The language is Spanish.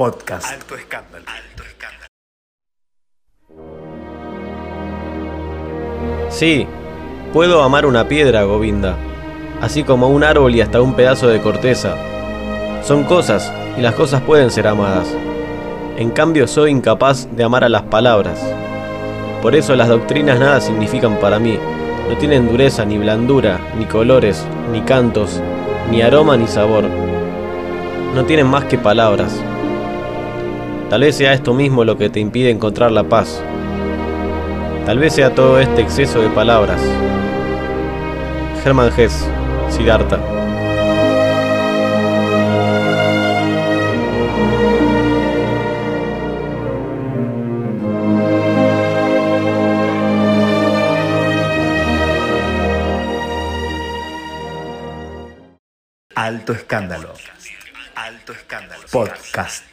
Podcast. Alto escándalo. Alto escándalo. Sí, puedo amar una piedra, Govinda, así como un árbol y hasta un pedazo de corteza. Son cosas, y las cosas pueden ser amadas. En cambio, soy incapaz de amar a las palabras. Por eso las doctrinas nada significan para mí. No tienen dureza, ni blandura, ni colores, ni cantos, ni aroma, ni sabor. No tienen más que palabras. Tal vez sea esto mismo lo que te impide encontrar la paz. Tal vez sea todo este exceso de palabras. Hermann Hesse, Siddhartha. Alto escándalo. Alto escándalo. Podcast.